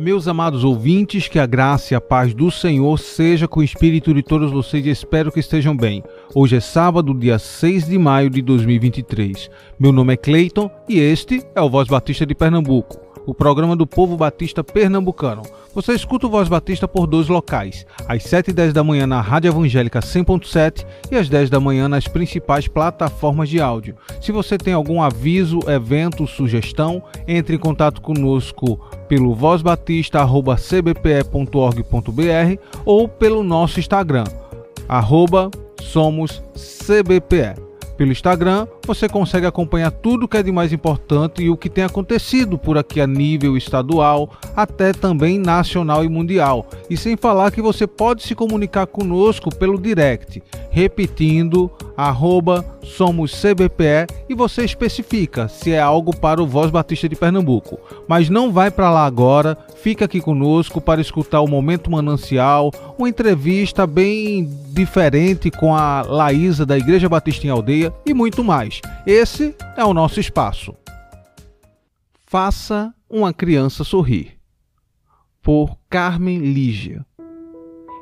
Meus amados ouvintes, que a graça e a paz do Senhor seja com o espírito de todos vocês e espero que estejam bem. Hoje é sábado, dia 6 de maio de 2023. Meu nome é Cleiton e este é o Voz Batista de Pernambuco, o programa do povo batista pernambucano. Você escuta o Voz Batista por dois locais, às 7 e 10 da manhã na Rádio Evangélica 100.7 e às 10 da manhã nas principais plataformas de áudio. Se você tem algum aviso, evento, sugestão, entre em contato conosco pelo vozbatista.cbpe.org.br ou pelo nosso Instagram, arroba somoscbpe. Pelo Instagram, você consegue acompanhar tudo que é de mais importante e o que tem acontecido por aqui a nível estadual, até também nacional e mundial. E sem falar que você pode se comunicar conosco pelo direct, repetindo arroba somoscbpe e você especifica se é algo para o Voz Batista de Pernambuco. Mas não vai para lá agora, fica aqui conosco para escutar o Momento Manancial, uma entrevista bem diferente com a Laísa da Igreja Batista em Aldeia e muito mais. Esse é o nosso espaço. Faça uma criança sorrir. Por Carmen Lígia.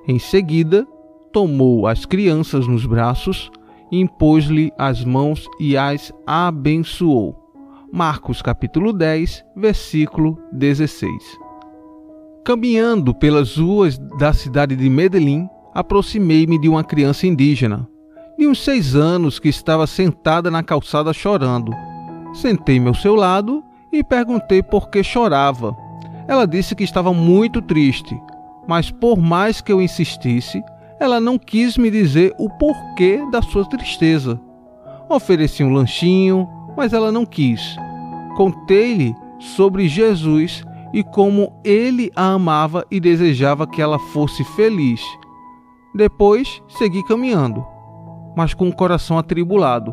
Em seguida, tomou as crianças nos braços, impôs-lhe as mãos e as abençoou. Marcos capítulo 10, versículo 16. Caminhando pelas ruas da cidade de Medellín, aproximei-me de uma criança indígena, de uns seis anos, que estava sentada na calçada chorando. Sentei-me ao seu lado e perguntei por que chorava. Ela disse que estava muito triste, mas por mais que eu insistisse, ela não quis me dizer o porquê da sua tristeza. Ofereci um lanchinho, mas ela não quis. Contei-lhe sobre Jesus e como ele a amava e desejava que ela fosse feliz. Depois segui caminhando, mas com o coração atribulado.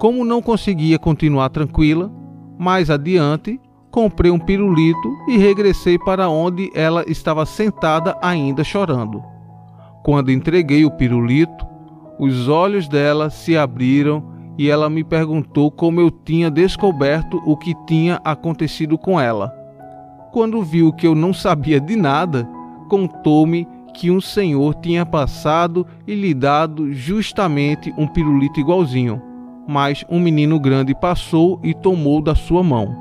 Como não conseguia continuar tranquila, mais adiante comprei um pirulito e regressei para onde ela estava sentada ainda chorando. Quando entreguei o pirulito, os olhos dela se abriram e ela me perguntou como eu tinha descoberto o que tinha acontecido com ela. Quando viu que eu não sabia de nada, contou-me que um senhor tinha passado e lhe dado justamente um pirulito igualzinho, mas um menino grande passou e tomou da sua mão.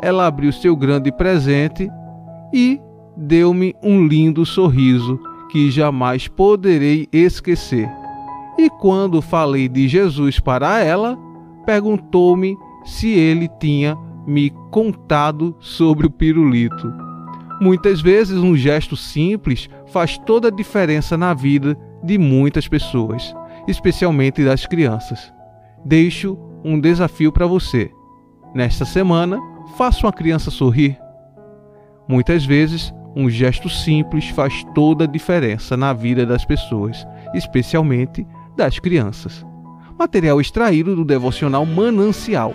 Ela abriu seu grande presente e deu-me um lindo sorriso que jamais poderei esquecer. E quando falei de Jesus para ela, perguntou-me se ele tinha me contado sobre o pirulito. Muitas vezes, um gesto simples faz toda a diferença na vida de muitas pessoas, especialmente das crianças. Deixo um desafio para você. Nesta semana, faça uma criança sorrir. Muitas vezes, um gesto simples faz toda a diferença na vida das pessoas, especialmente das crianças. Material extraído do devocional Manancial.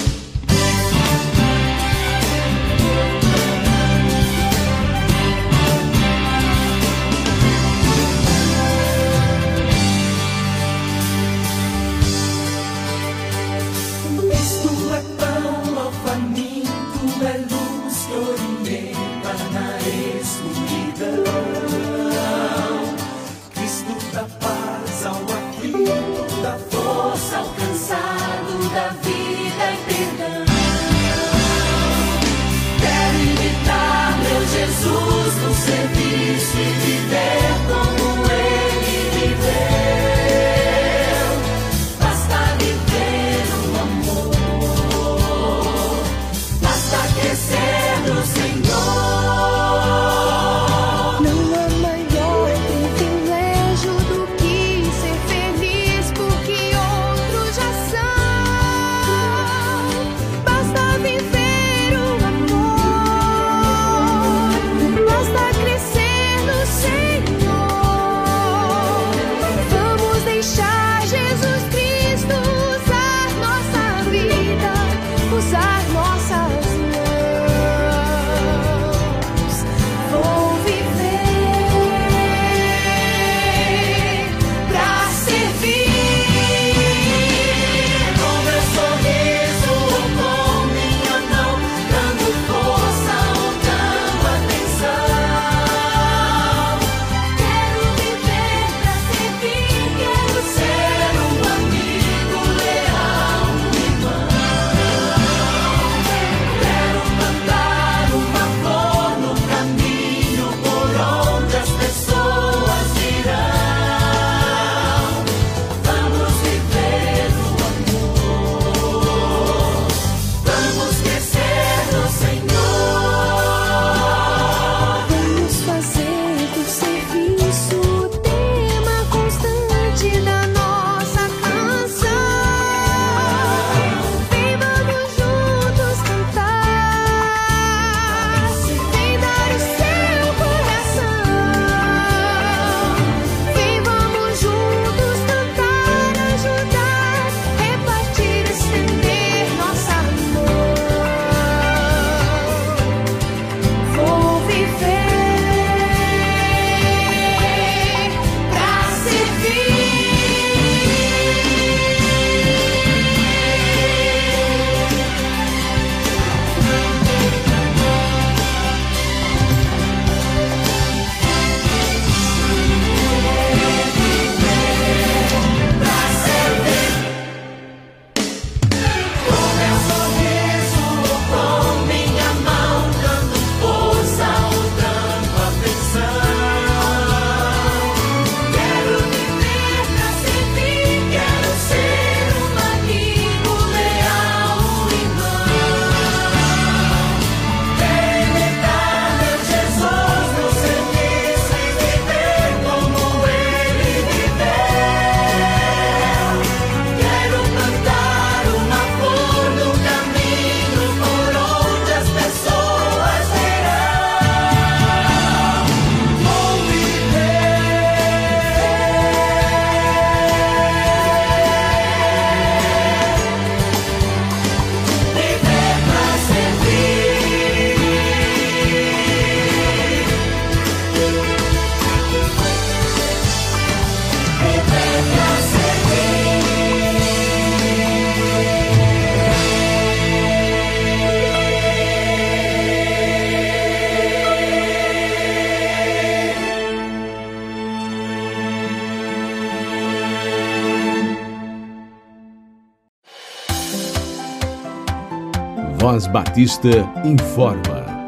Voz Batista informa.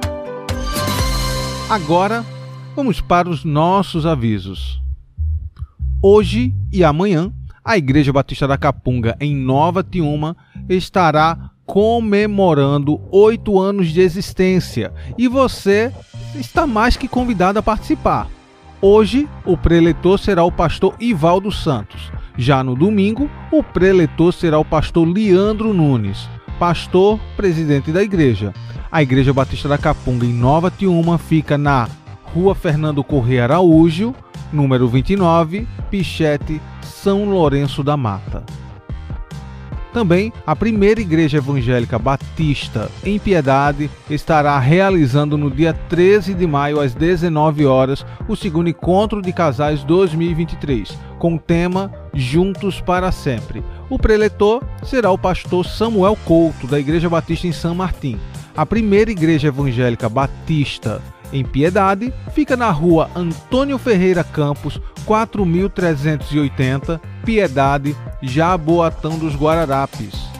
Agora, vamos para os nossos avisos. Hoje e amanhã, a Igreja Batista da Capunga, em Nova Tiuma, estará comemorando oito anos de existência e você está mais que convidado a participar. Hoje, o preletor será o pastor Ivaldo Santos. Já no domingo, o preletor será o pastor Leandro Nunes, pastor presidente da igreja. A Igreja Batista da Capunga, em Nova Tiuma, fica na Rua Fernando Corrêa Araújo, número 29, Pichete, São Lourenço da Mata. Também a primeira igreja evangélica batista em Piedade estará realizando no dia 13 de maio às 19 horas o segundo encontro de casais 2023, com o tema Juntos para sempre. O preletor será o pastor Samuel Couto da Igreja Batista em São Martim. A primeira igreja evangélica batista em Piedade, fica na rua Antônio Ferreira Campos, 4380, Piedade, Jaboatão dos Guararapes.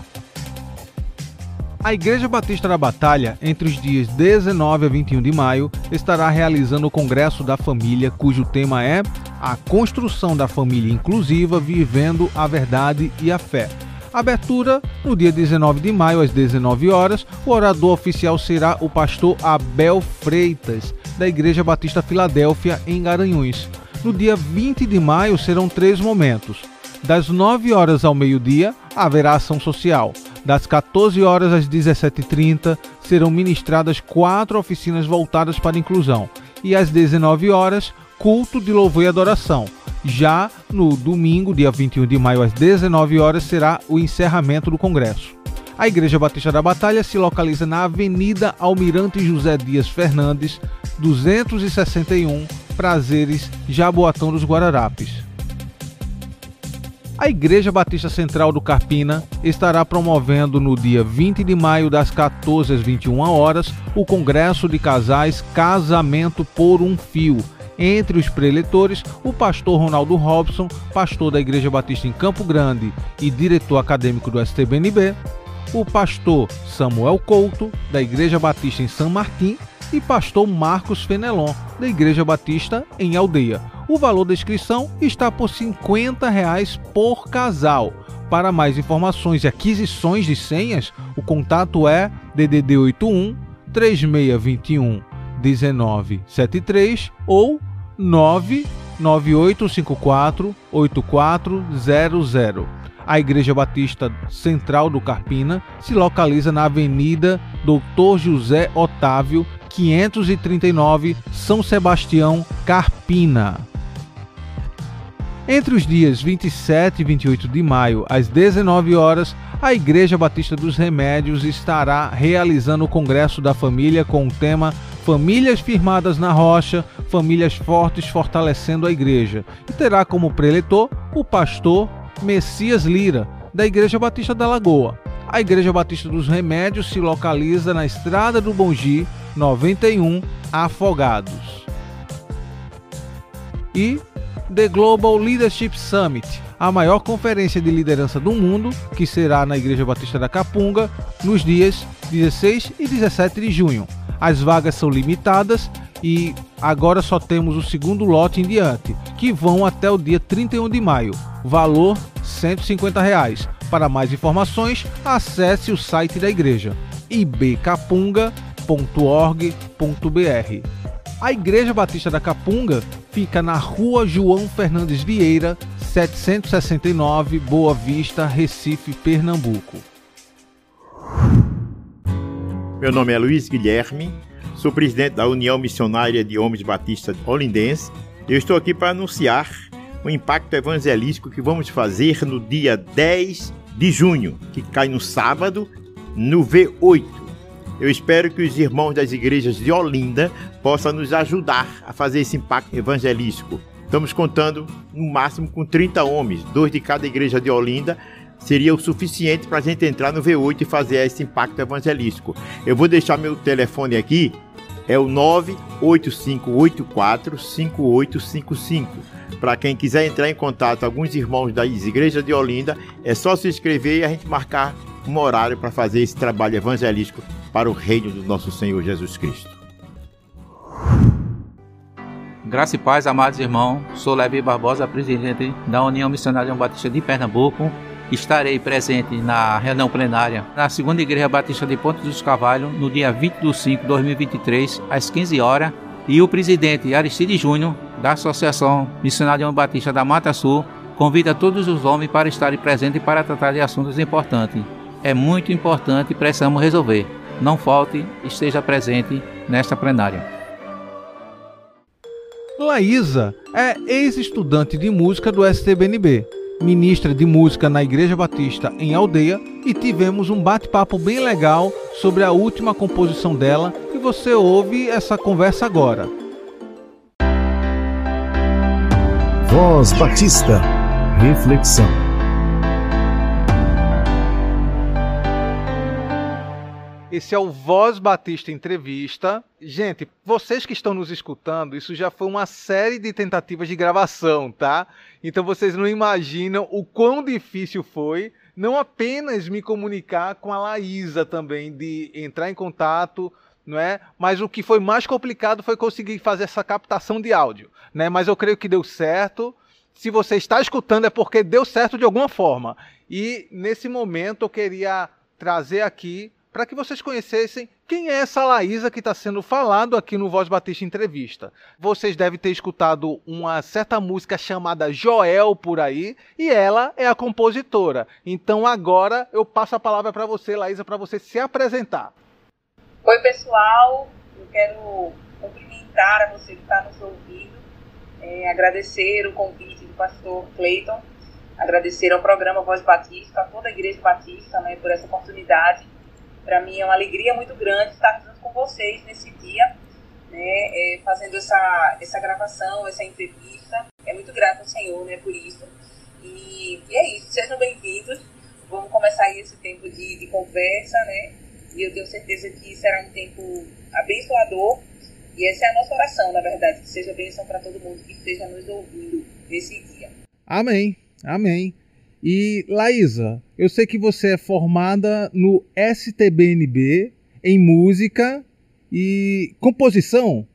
A Igreja Batista da Batalha, entre os dias 19 a 21 de maio, estará realizando o Congresso da Família, cujo tema é A Construção da Família Inclusiva, Vivendo a Verdade e a Fé. Abertura no dia 19 de maio, às 19 horas. O orador oficial será o pastor Abel Freitas, da Igreja Batista Filadélfia, em Garanhuns. No dia 20 de maio serão três momentos. Das 9 horas ao meio-dia, haverá ação social. Das 14 horas às 17h30, serão ministradas quatro oficinas voltadas para a inclusão. E às 19 horas, culto de louvor e adoração. Já no domingo, dia 21 de maio, às 19 horas, será o encerramento do congresso. A Igreja Batista da Batalha se localiza na Avenida Almirante José Dias Fernandes, 261, Prazeres, Jaboatão dos Guararapes. A Igreja Batista Central do Carpina estará promovendo no dia 20 de maio, das 14 às 21 horas, o Congresso de Casais Casamento por um Fio, entre os preletores, o pastor Ronaldo Robson, pastor da Igreja Batista em Campo Grande e diretor acadêmico do STBNB, o pastor Samuel Couto, da Igreja Batista em São Martim, e pastor Marcos Fenelon, da Igreja Batista em Aldeia. O valor da inscrição está por 50 reais por casal. Para mais informações e aquisições de senhas, o contato é DDD 81 3621 1973 ou 99854 8400. A Igreja Batista Central do Carpina se localiza na Avenida Doutor José Otávio, 539, São Sebastião, Carpina. Entre os dias 27 e 28 de maio, às 19 horas, a Igreja Batista dos Remédios estará realizando o Congresso da Família com o tema Famílias Firmadas na Rocha, Famílias Fortes Fortalecendo a Igreja. E terá como preletor o pastor Messias Lira, da Igreja Batista da Lagoa. A Igreja Batista dos Remédios se localiza na Estrada do Bongi, 91, Afogados. E The Global Leadership Summit, a maior conferência de liderança do mundo, que será na Igreja Batista da Capunga nos dias 16 e 17 de junho. As vagas são limitadas e agora só temos o segundo lote em diante, que vão até o dia 31 de maio. Valor 150 reais. Para mais informações, acesse o site da igreja ibcapunga.org.br. A Igreja Batista da Capunga fica na Rua João Fernandes Vieira, 769, Boa Vista, Recife, Pernambuco. Meu nome é Luiz Guilherme, sou presidente da União Missionária de Homens Batistas Olindense. Eu estou aqui para anunciar o impacto evangelístico que vamos fazer no dia 10 de junho, que cai no sábado, no V8 eu espero que os irmãos das igrejas de Olinda possam nos ajudar a fazer esse impacto evangelístico. Estamos contando no máximo com 30 homens, dois de cada igreja de Olinda, seria o suficiente para a gente entrar no V8 e fazer esse impacto evangelístico. Eu vou deixar meu telefone aqui, é o 98584 5855. Para quem quiser entrar em contato, alguns irmãos das igrejas de Olinda, é só se inscrever e a gente marcar um horário para fazer esse trabalho evangelístico para o reino do nosso Senhor Jesus Cristo. Graça e paz, amados irmãos. Sou Levi Barbosa, presidente da União Missionária Batista de Pernambuco. Estarei presente na reunião plenária na segunda Igreja Batista de Ponte dos Cavalhos no dia 20 de 5 de 2023, às 15 horas. E o presidente Aristide Júnior, da Associação Missionária Batista da Mata Sul, convida todos os homens para estarem presentes para tratar de assuntos importantes. É muito importante e precisamos resolver. Não falte, esteja presente nesta plenária. Laísa é ex-estudante de música do STBNB, ministra de música na Igreja Batista em Aldeia e tivemos um bate-papo bem legal sobre a última composição dela e você ouve essa conversa agora. Voz Batista Reflexão. Esse é o Voz Batista Entrevista. Gente, vocês que estão nos escutando, isso já foi uma série de tentativas de gravação, tá? Então vocês não imaginam o quão difícil foi não apenas me comunicar com a Laísa também, de entrar em contato, não é? Mas o que foi mais complicado foi conseguir fazer essa captação de áudio, né? Mas eu creio que deu certo se você está escutando é porque deu certo de alguma forma. E nesse momento eu queria trazer aqui para que vocês conhecessem quem é essa Laísa que está sendo falado aqui no Voz Batista Entrevista. Vocês devem ter escutado uma certa música chamada Joel por aí, e ela é a compositora. Então agora eu passo a palavra para você, Laísa, para você se apresentar. Oi, pessoal. Eu quero cumprimentar a você que está nos ouvindo, é, agradecer o convite do pastor Clayton, agradecer ao programa Voz Batista, a toda a Igreja Batista, né, por essa oportunidade. Para mim é uma alegria muito grande estar junto com vocês nesse dia, né, é, fazendo essa, essa gravação, essa entrevista. É muito grato ao Senhor né, por isso. E, e é isso, sejam bem-vindos. Vamos começar aí esse tempo de, de conversa, né? E eu tenho certeza que será um tempo abençoador. E essa é a nossa oração, na verdade, que seja bênção para todo mundo que esteja nos ouvindo desse dia. Amém, amém. E Laísa, eu sei que você é formada no STBNB em música e composição.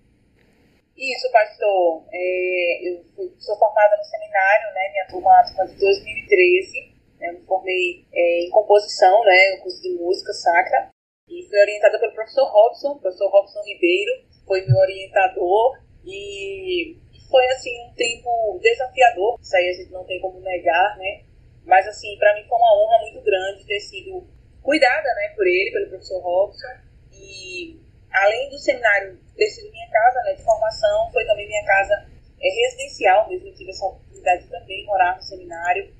Isso, pastor. É, eu sou formada no seminário, né? Minha turma de 2013. Né, eu me formei é, em composição, né? No curso de música sacra. E fui orientada pelo professor Robson, professor Robson Ribeiro, foi meu orientador. E foi assim um tempo desafiador, isso aí a gente não tem como negar, né? Mas assim, para mim foi uma honra muito grande ter sido cuidada, né, por ele, pelo professor Robson. E além do seminário ter sido minha casa, né, de formação, foi também minha casa é, residencial, mesmo eu tive essa oportunidade de também morar no seminário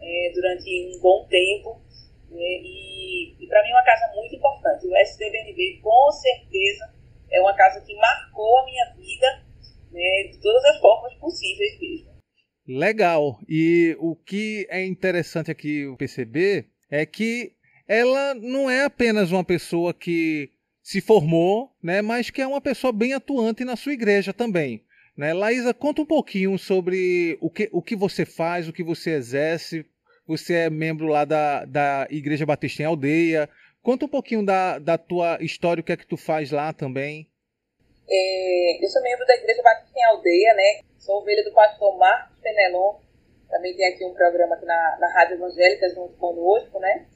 é, durante um bom tempo. Né, e, e para mim é uma casa muito importante. O SDBNB, com certeza, é uma casa que marcou a minha vida né, de todas as formas possíveis mesmo. Legal. E o que é interessante aqui perceber é que ela não é apenas uma pessoa que se formou, né, mas que é uma pessoa bem atuante na sua igreja também. Né? Laísa, conta um pouquinho sobre o que, o que você faz, o que você exerce. Você é membro lá da, da Igreja Batista em Aldeia. Conta um pouquinho da, da tua história, o que é que tu faz lá também. É, eu sou membro da Igreja Batista em Aldeia, né? Sou ovelha do pastor Marcos Penelon. Também tem aqui um programa aqui na, na Rádio Evangélica junto conosco, né?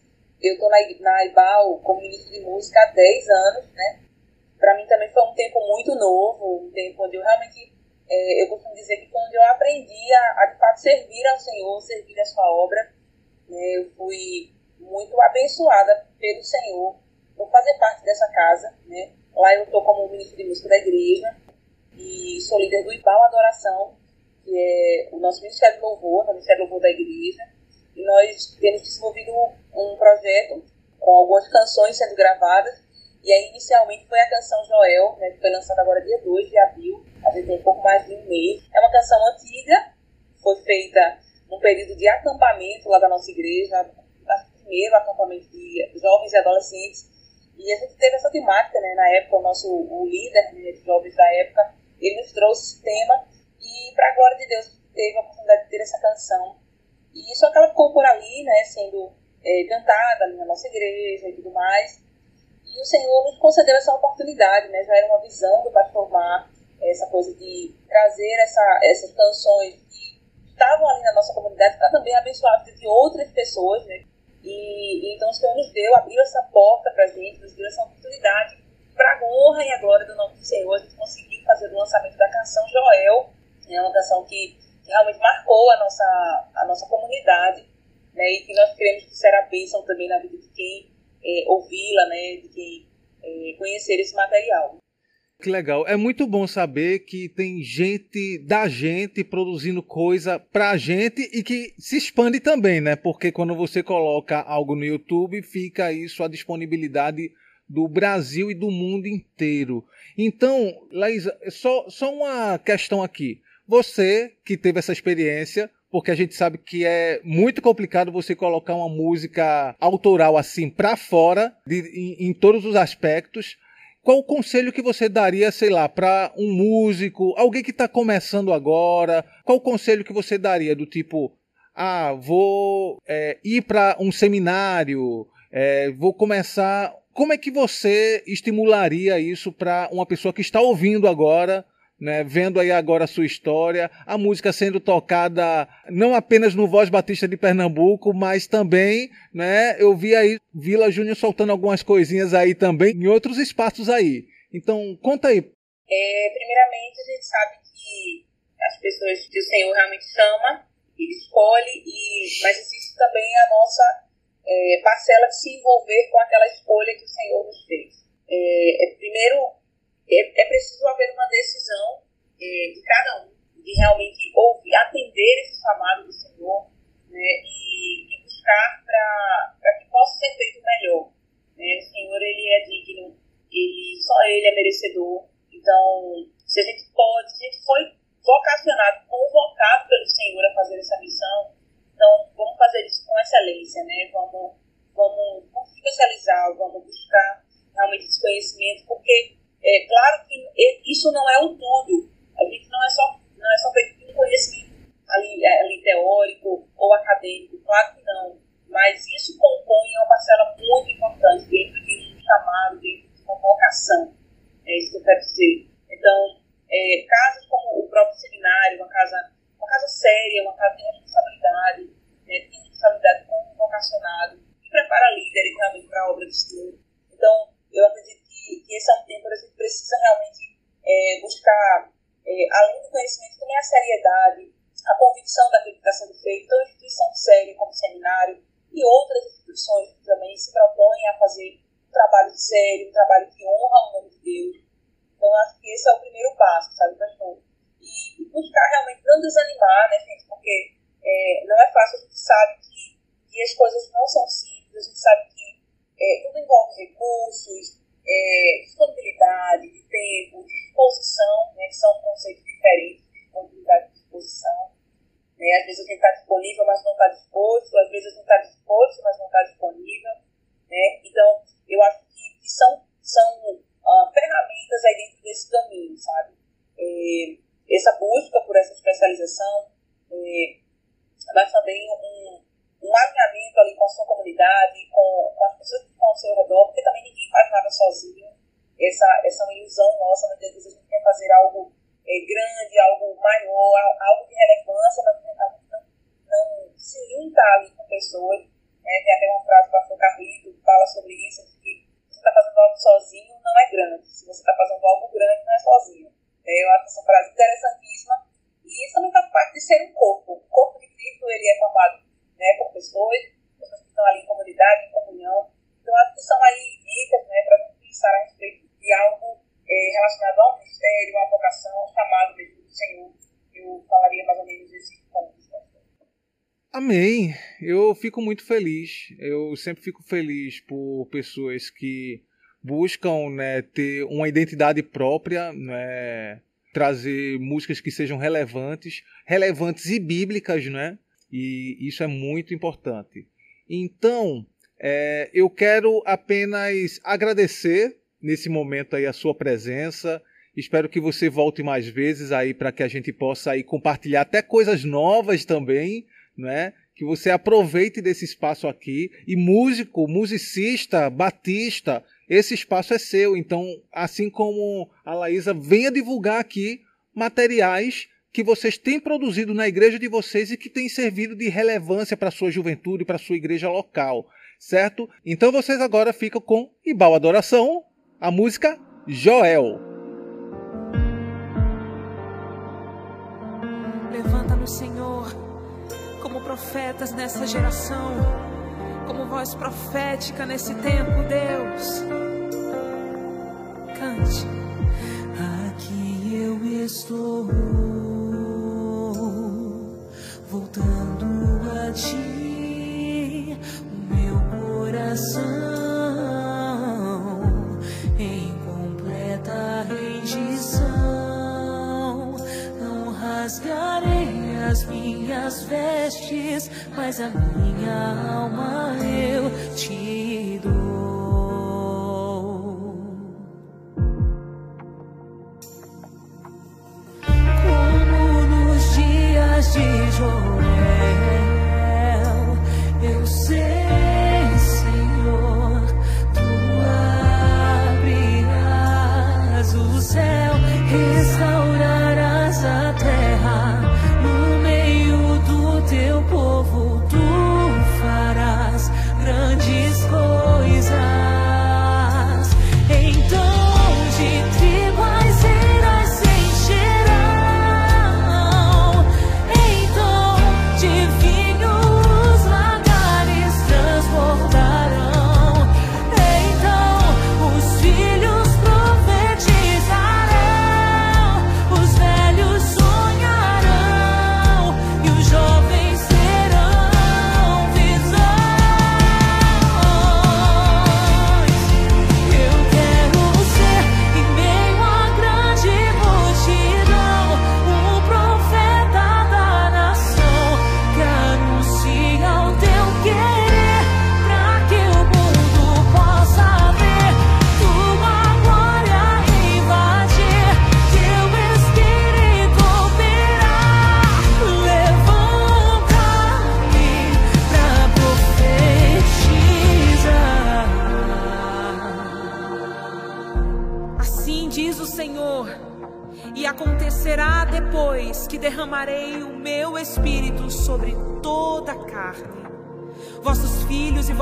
Eu estou na, na IBAL como ministro de música há 10 anos, né? Para mim também foi um tempo muito novo, um tempo onde eu realmente, é, eu costumo dizer que foi onde eu aprendi a, a, de fato servir ao Senhor, servir a sua obra. Né? Eu fui muito abençoada pelo Senhor por fazer parte dessa casa, né? Lá eu estou como ministro de música da igreja e sou líder do IBAL Adoração, que é o nosso Ministério de Louvor, o Ministério de Louvor da igreja. E nós temos desenvolvido um projeto com algumas canções sendo gravadas. E aí, inicialmente, foi a canção Joel, né, que foi lançada agora dia 2 de abril. A gente tem um pouco mais de um mês. É uma canção antiga, foi feita num período de acampamento lá da nossa igreja, primeiro acampamento de jovens e adolescentes e a gente teve essa temática, né? Na época, o nosso o líder né, de jovens da época, ele nos trouxe esse tema e, para a glória de Deus, teve a oportunidade de ter essa canção. E só que ela ficou por ali, né? Sendo é, cantada ali na nossa igreja e tudo mais. E o Senhor nos concedeu essa oportunidade, né? Já era uma visão do pastor Mar, essa coisa de trazer essa, essas canções que estavam ali na nossa comunidade para também abençoar a vida de outras pessoas, né? E, e, então o Senhor nos deu, abriu essa porta para a gente, nos deu essa oportunidade para a honra e a glória do nome do Senhor, a gente conseguir fazer o lançamento da canção Joel, é uma canção que, que realmente marcou a nossa, a nossa comunidade, né? E que nós queremos que será bênção também na vida de quem é, ouvi-la, né? De quem é, conhecer esse material. Que legal. É muito bom saber que tem gente da gente produzindo coisa pra gente e que se expande também, né? Porque quando você coloca algo no YouTube, fica isso a disponibilidade do Brasil e do mundo inteiro. Então, Laísa, só, só uma questão aqui. Você que teve essa experiência, porque a gente sabe que é muito complicado você colocar uma música autoral assim para fora, de, em, em todos os aspectos qual o conselho que você daria, sei lá, para um músico, alguém que está começando agora? Qual o conselho que você daria do tipo, ah, vou é, ir para um seminário, é, vou começar. Como é que você estimularia isso para uma pessoa que está ouvindo agora né, vendo aí agora a sua história, a música sendo tocada não apenas no Voz Batista de Pernambuco, mas também, né, eu vi aí Vila Júnior soltando algumas coisinhas aí também em outros espaços aí. Então, conta aí. É, primeiramente, a gente sabe que as pessoas que o Senhor realmente chama, ele escolhe, e, mas existe também a nossa é, parcela se envolver com aquela escolha que o Senhor nos fez. É, é primeiro, é, é preciso haver uma decisão é, de cada um, de realmente ouvir, atender esse chamado do Senhor né, e, e buscar para que possa ser feito melhor. Né? O Senhor, Ele é digno, ele, só Ele é merecedor. Então, se a gente pode, se a gente foi vocacionado, convocado pelo Senhor a fazer essa missão, então vamos fazer isso com excelência, né? Vamos, vamos, vamos especializar, vamos buscar realmente esse conhecimento, porque é claro que isso não é o tudo. A gente não é só, não é só feito de um conhecimento ali, é, ali teórico ou acadêmico, claro que não. Mas isso compõe uma parcela muito importante dentro de um chamado, dentro de uma vocação. É isso que eu quero dizer. Então, é, casas como o próprio seminário, uma casa, uma casa séria, uma casa de responsabilidade, né, de responsabilidade com um vocacionado, que prepara líderes realmente para a obra de Senhor. Então, eu acredito que, esse é um tempo que a gente precisa realmente é, buscar, é, além do conhecimento, também a seriedade, a convicção daquilo que está sendo feito. Então, instituição séria como seminário e outras instituições que também se propõem a fazer um trabalho sério, um trabalho que honra o nome de Deus. Então, acho que esse é o primeiro passo, sabe, pastor? E, e buscar realmente não desanimar, né, gente? Porque é, não é fácil, a gente sabe que, que as coisas não são simples, a gente sabe que é, tudo envolve recursos, é, disponibilidade de tempo, disposição, né, que são conceitos diferentes de disponibilidade e disposição. Né? Às vezes a gente está disponível, mas não está disposto, às vezes a gente está disposto, mas não está disponível. Né? Então, eu acho que, que são, são uh, ferramentas aí dentro desse caminho, sabe? É, essa busca por essa especialização, é, mas também um, um alinhamento ali com a sua comunidade, com, com as pessoas que estão ao seu redor, porque também ninguém faz nada sozinho. Essa, essa é uma ilusão nossa, muitas vezes a gente quer fazer algo é, grande, algo maior, algo de relevância, mas a gente não, não se junta ali com pessoas. Né? Tem até uma frase do pastor Carlito que fala sobre isso, de que se você está fazendo algo sozinho, não é grande. Se você está fazendo algo grande, não é sozinho. É, eu acho essa frase interessantíssima. E isso também faz parte de ser um corpo. O corpo de Cristo ele é formado né, por pessoas, pessoas que estão ali em comunidade, em comunhão. Então, acho que são aí dicas né, para a gente pensar a respeito de algo é, relacionado ao ministério, à vocação, ao chamado mesmo do Senhor. Eu falaria mais ou menos esses pontos. Amém. Eu fico muito feliz. Eu sempre fico feliz por pessoas que buscam né, ter uma identidade própria, né, trazer músicas que sejam relevantes, relevantes e bíblicas, né? E isso é muito importante. Então, é, eu quero apenas agradecer nesse momento aí a sua presença. Espero que você volte mais vezes aí para que a gente possa aí compartilhar até coisas novas também, né? que você aproveite desse espaço aqui e músico, musicista, batista, esse espaço é seu. Então, assim como a Laísa, venha divulgar aqui materiais que vocês têm produzido na igreja de vocês e que têm servido de relevância para a sua juventude, para a sua igreja local, certo? Então vocês agora ficam com Ibal Adoração, a música Joel. Levanta-nos, Senhor, como profetas nessa geração, como voz profética nesse tempo, Deus. Cante. Aqui eu estou voltando a ti, meu coração em completa rendição. Não rasgarei as minhas vestes, mas a minha alma eu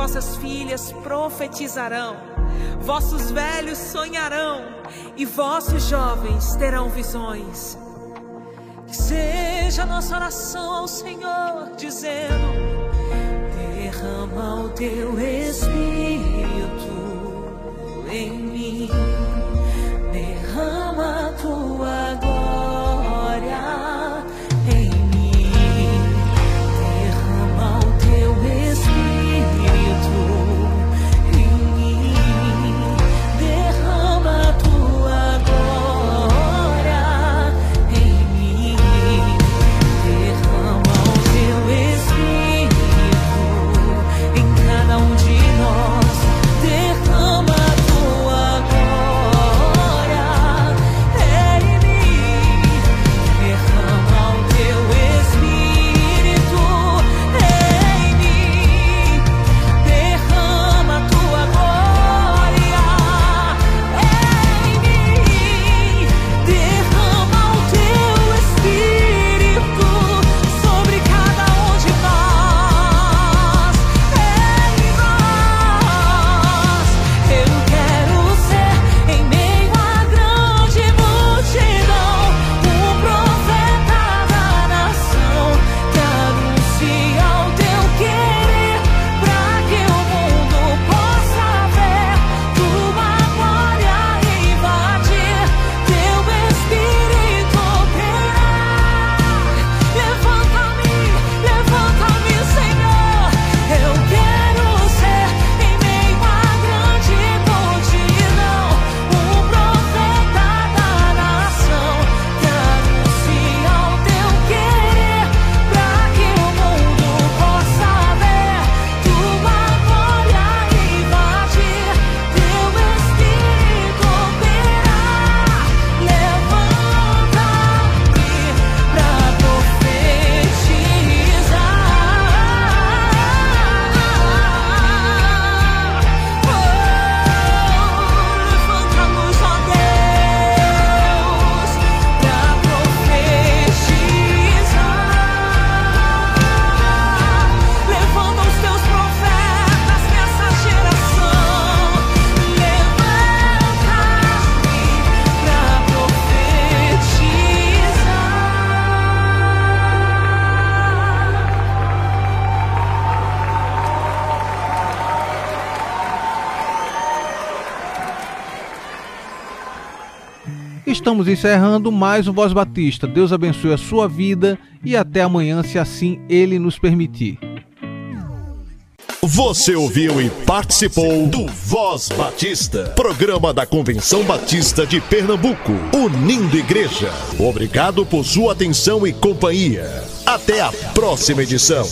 vossas filhas profetizarão, vossos velhos sonharão e vossos jovens terão visões. Que seja nossa oração ao Senhor, dizendo: Derrama o teu espírito em mim, derrama a tua glória. Estamos encerrando mais um Voz Batista. Deus abençoe a sua vida e até amanhã, se assim Ele nos permitir. Você ouviu e participou do Voz Batista, programa da Convenção Batista de Pernambuco, unindo igreja. Obrigado por sua atenção e companhia. Até a próxima edição.